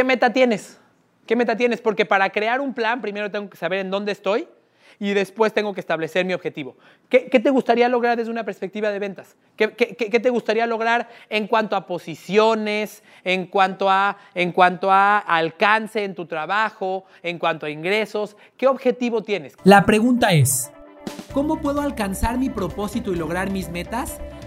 ¿qué meta tienes? ¿Qué meta tienes? Porque para crear un plan, primero tengo que saber en dónde estoy y después tengo que establecer mi objetivo. ¿Qué, qué te gustaría lograr desde una perspectiva de ventas? ¿Qué, qué, qué, te gustaría lograr en cuanto a posiciones, en cuanto a, en cuanto a alcance en tu trabajo, en cuanto a ingresos? ¿Qué objetivo tienes? La pregunta es, ¿cómo puedo alcanzar mi propósito y lograr mis metas?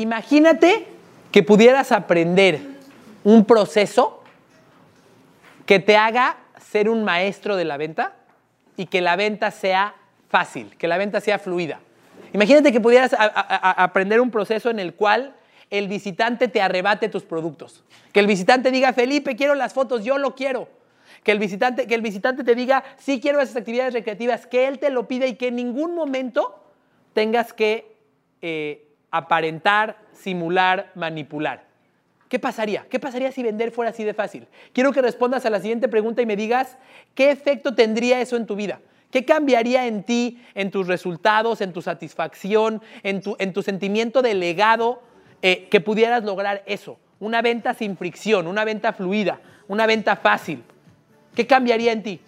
Imagínate que pudieras aprender un proceso que te haga ser un maestro de la venta y que la venta sea fácil, que la venta sea fluida. Imagínate que pudieras aprender un proceso en el cual el visitante te arrebate tus productos. Que el visitante diga, Felipe, quiero las fotos, yo lo quiero. Que el visitante, que el visitante te diga, sí quiero esas actividades recreativas, que él te lo pida y que en ningún momento tengas que eh, aparentar, simular, manipular. ¿Qué pasaría? ¿Qué pasaría si vender fuera así de fácil? Quiero que respondas a la siguiente pregunta y me digas qué efecto tendría eso en tu vida. ¿Qué cambiaría en ti, en tus resultados, en tu satisfacción, en tu, en tu sentimiento de legado eh, que pudieras lograr eso? Una venta sin fricción, una venta fluida, una venta fácil. ¿Qué cambiaría en ti?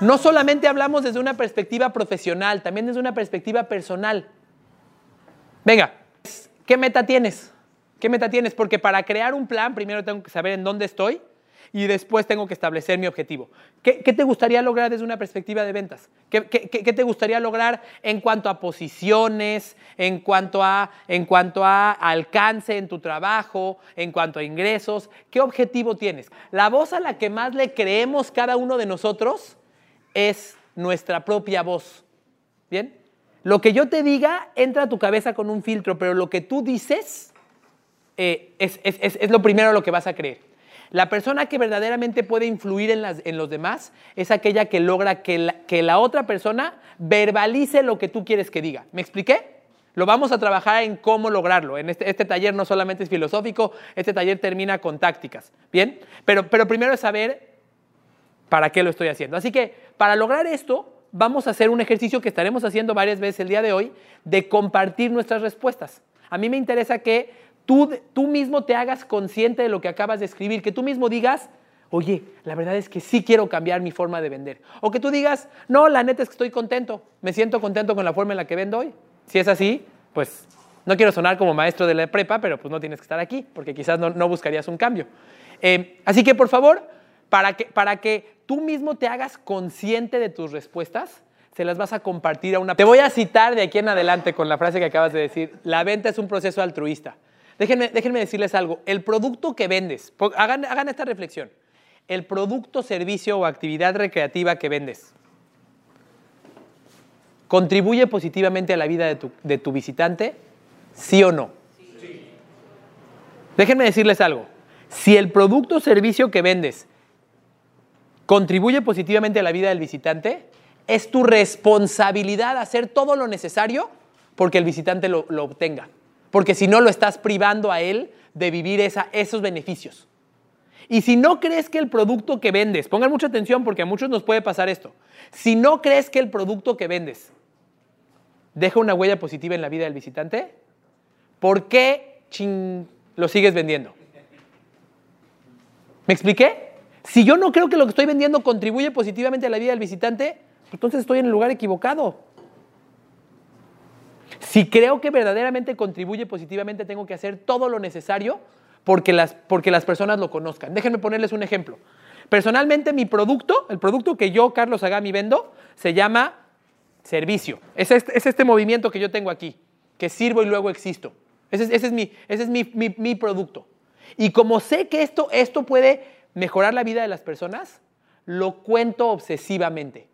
No solamente hablamos desde una perspectiva profesional, también desde una perspectiva personal. Venga, ¿Qué meta tienes? ¿Qué meta tienes? Porque para crear un plan, primero tengo que saber en dónde estoy y después tengo que establecer mi objetivo. ¿Qué, te gustaría lograr desde una perspectiva de ventas? ¿Qué, te gustaría lograr en cuanto a posiciones, en cuanto a, en cuanto a alcance en tu trabajo, en cuanto a ingresos? ¿Qué objetivo tienes? La voz a la que más le creemos cada uno de nosotros es nuestra propia voz. ¿Bien? Lo que yo te diga entra a tu cabeza con un filtro, pero lo que tú dices eh, es, lo primero lo que vas a creer. La persona que verdaderamente puede influir en, los demás es aquella que logra que la, que la otra persona verbalice lo que tú quieres que diga. ¿Me expliqué? Lo vamos a trabajar en cómo lograrlo. En este, este, taller no solamente es filosófico, este taller termina con tácticas. ¿Bien? Pero, pero primero es saber para qué lo estoy haciendo. Así que para lograr esto, vamos a hacer un ejercicio que estaremos haciendo varias veces el día de hoy de compartir nuestras respuestas. A mí me interesa que tú, tú mismo te hagas consciente de lo que acabas de escribir, que tú mismo digas, oye, la verdad es que sí quiero cambiar mi forma de vender. O que tú digas, no, la neta es que estoy contento, me siento contento con la forma en la que vendo hoy. Si es así, pues no quiero sonar como maestro de la prepa, pero pues no tienes que estar aquí, porque quizás no, buscarías un cambio. Eh, así que por favor, para que, para que tú mismo te hagas consciente de tus respuestas, se las vas a compartir a una... Te voy a citar de aquí en adelante con la frase que acabas de decir. La venta es un proceso altruista. Déjenme, déjenme decirles algo. El producto que vendes, hagan, hagan esta reflexión. El producto, servicio o actividad recreativa que vendes, ¿contribuye positivamente a la vida de tu, de tu visitante? ¿Sí o no? Sí. Déjenme decirles algo. Si el producto o servicio que vendes contribuye positivamente a la vida del visitante, es tu responsabilidad hacer todo lo necesario porque el visitante lo, obtenga. Porque si no, lo estás privando a él de vivir esa, esos beneficios. Y si no crees que el producto que vendes, pongan mucha atención porque a muchos nos puede pasar esto, si no crees que el producto que vendes deja una huella positiva en la vida del visitante, ¿por qué lo sigues vendiendo? ¿Me expliqué? Si yo no creo que lo que estoy vendiendo contribuye positivamente a la vida del visitante, entonces estoy en el lugar equivocado. Si creo que verdaderamente contribuye positivamente, tengo que hacer todo lo necesario porque las, porque las personas lo conozcan. Déjenme ponerles un ejemplo. Personalmente, mi producto, el producto que yo, Carlos Agami, vendo, se llama servicio. Es este, es este movimiento que yo tengo aquí, que sirvo y luego existo. Ese, es, mi, ese es mi, mi, producto. Y como sé que esto, esto puede mejorar la vida de las personas, lo cuento obsesivamente.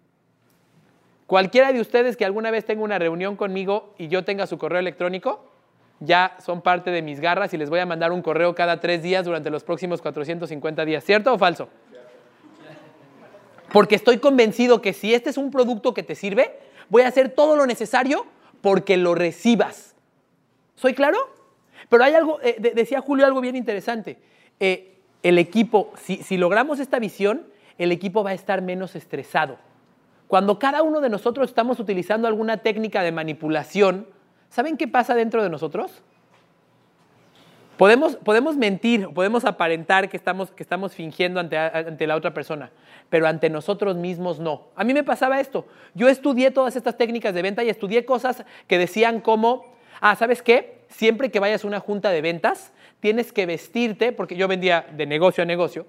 Cualquiera de ustedes que alguna vez tenga una reunión conmigo y yo tenga su correo electrónico, ya son parte de mis garras y les voy a mandar un correo cada tres días durante los próximos 450 días. ¿Cierto o falso? Porque estoy convencido que si este es un producto que te sirve, voy a hacer todo lo necesario porque lo recibas. ¿Soy claro? Pero hay algo, eh, de- decía Julio algo bien interesante. Eh, el equipo, si, logramos esta visión, el equipo va a estar menos estresado. Cuando cada uno de nosotros estamos utilizando alguna técnica de manipulación, ¿saben qué pasa dentro de nosotros? Podemos, podemos mentir, podemos aparentar que estamos, que estamos fingiendo ante, ante la otra persona, pero ante nosotros mismos no. A mí me pasaba esto. Yo estudié todas estas técnicas de venta y estudié cosas que decían como, ah, ¿sabes qué? Siempre que vayas a una junta de ventas, tienes que vestirte, porque yo vendía de negocio a negocio,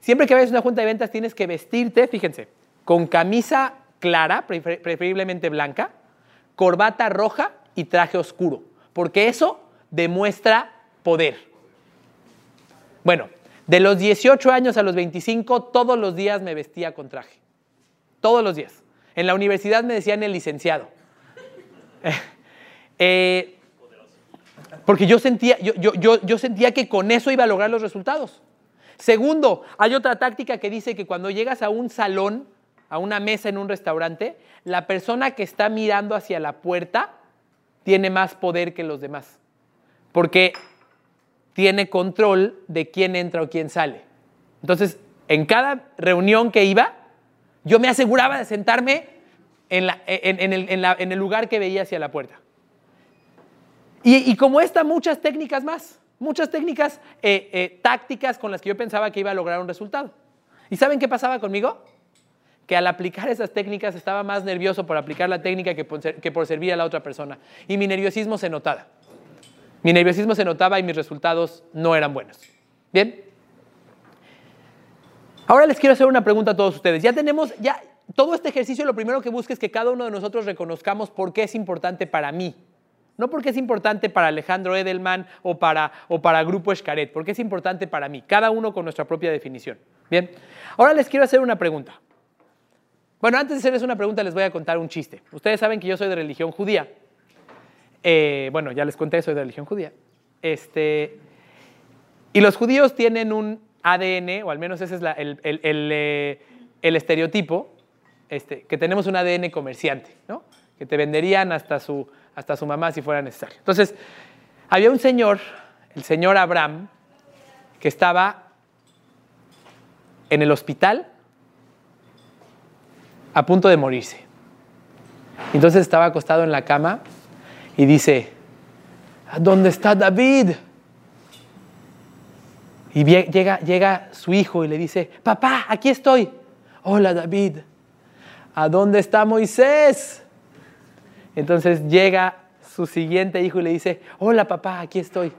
siempre que vayas a una junta de ventas tienes que vestirte, fíjense, con camisa clara, prefer- preferiblemente blanca, corbata roja y traje oscuro, porque eso demuestra poder. Bueno, de los 18 años a los 25, todos los días me vestía con traje. Todos los días. En la universidad me decían el licenciado. Eh, porque yo sentía, yo, yo- yo- sentía que con eso iba a lograr los resultados. Segundo, hay otra táctica que dice que cuando llegas a un salón, a una mesa en un restaurante, la persona que está mirando hacia la puerta tiene más poder que los demás. Porque tiene control de quién entra o quién sale. Entonces, en cada reunión que iba, yo me aseguraba de sentarme en el lugar que veía hacia la puerta. Y, como esta, muchas técnicas más, muchas técnicas eh, eh, tácticas con las que yo pensaba que iba a lograr un resultado. ¿Y saben qué pasaba conmigo? Que al aplicar esas técnicas estaba más nervioso por aplicar la técnica que por, ser- que por servir a la otra persona. Y mi nerviosismo se notaba. Mi nerviosismo se notaba y mis resultados no eran buenos. ¿Bien? Ahora les quiero hacer una pregunta a todos ustedes. Ya tenemos, ya todo este ejercicio lo primero que busca es que cada uno de nosotros reconozcamos por qué es importante para mí. No porque es importante para Alejandro Edelman o para, o para Grupo Escaret, porque es importante para mí, cada uno con nuestra propia definición. Bien, ahora les quiero hacer una pregunta. Bueno, antes de hacerles una pregunta les voy a contar un chiste. Ustedes saben que yo soy de religión judía. Eh, bueno, ya les conté, soy de religión judía. Este, y los judíos tienen un ADN, o al menos ese es el, el- el, eh, el estereotipo, este, que tenemos un ADN comerciante, ¿no? que te venderían hasta su, hasta su mamá si fuera necesario. Entonces, había un señor, el señor Abraham, que estaba en el hospital a punto de morirse. Entonces estaba acostado en la cama y dice, "¿A ¿dónde está David? Y llega, llega su hijo y le dice, papá, aquí estoy. Hola David, ¿a dónde está Moisés? Entonces llega su siguiente hijo y le dice, hola papá, aquí estoy.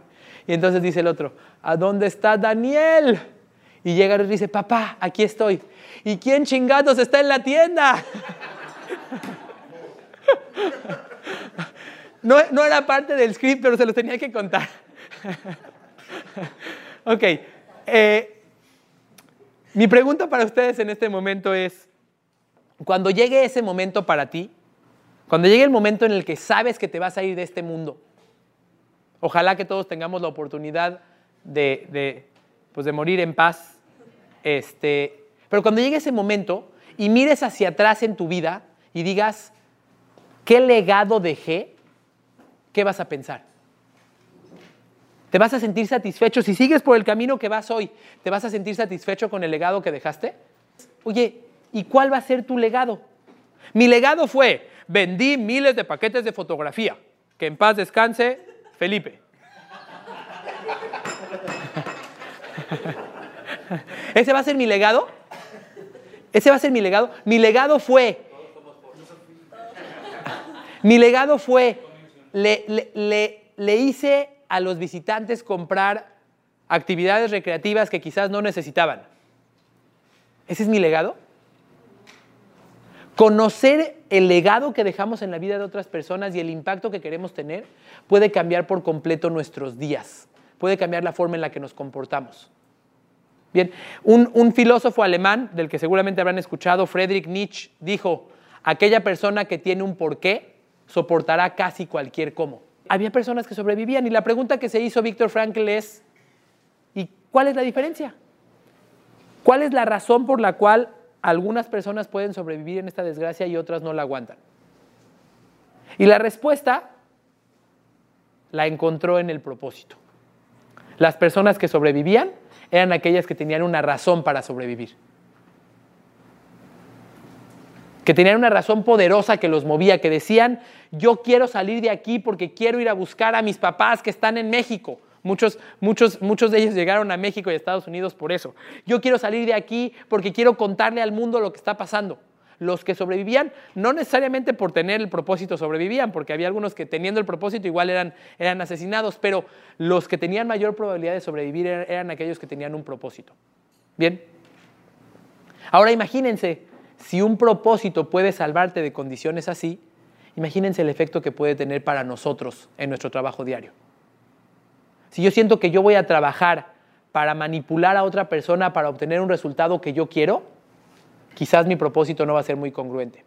Y entonces dice el otro, ¿a dónde está Daniel? Y llega y dice, papá, aquí estoy. ¿Y quién chingados está en la tienda? No, no era parte del script, pero se los tenía que contar. ok. eh, mi pregunta para ustedes en este momento es, cuando llegue ese momento para ti, cuando llegue el momento en el que sabes que te vas a ir de este mundo, ojalá que todos tengamos la oportunidad de, pues de morir en paz, este, pero cuando llegue ese momento y mires hacia atrás en tu vida y digas, ¿qué legado dejé? ¿Qué vas a pensar? ¿Te vas a sentir satisfecho? Si sigues por el camino que vas hoy, ¿te vas a sentir satisfecho con el legado que dejaste? Oye, ¿y cuál va a ser tu legado? Mi legado fue, vendí miles de paquetes de fotografía. Que en paz descanse, Felipe. ¿Ese va a ser mi legado? ¿Ese va a ser mi legado? Mi legado fue... Mi legado fue, le, le- le- le hice a los visitantes comprar actividades recreativas que quizás no necesitaban. ¿Ese es mi legado? Conocer el legado que dejamos en la vida de otras personas y el impacto que queremos tener puede cambiar por completo nuestros días, puede cambiar la forma en la que nos comportamos. Bien, un, filósofo alemán del que seguramente habrán escuchado, Friedrich Nietzsche, dijo, aquella persona que tiene un porqué soportará casi cualquier cómo. había personas que sobrevivían. Y la pregunta que se hizo Víctor Frankl es, ¿y cuál es la diferencia? ¿Cuál es la razón por la cual algunas personas pueden sobrevivir en esta desgracia y otras no la aguantan? Y la respuesta la encontró en el propósito. Las personas que sobrevivían eran aquellas que tenían una razón para sobrevivir. Que tenían una razón poderosa que los movía, que decían, yo quiero salir de aquí porque quiero ir a buscar a mis papás que están en México. Muchos, muchos, muchos de ellos llegaron a México y a Estados Unidos por eso. Yo quiero salir de aquí porque quiero contarle al mundo lo que está pasando los que sobrevivían, no necesariamente por tener el propósito sobrevivían, porque había algunos que teniendo el propósito igual eran, eran asesinados, pero los que tenían mayor probabilidad de sobrevivir eran, eran aquellos que tenían un propósito. Bien. Ahora imagínense, si un propósito puede salvarte de condiciones así, imagínense el efecto que puede tener para nosotros en nuestro trabajo diario. Si yo siento que yo voy a trabajar para manipular a otra persona para obtener un resultado que yo quiero, quizás mi propósito no va a ser muy congruente.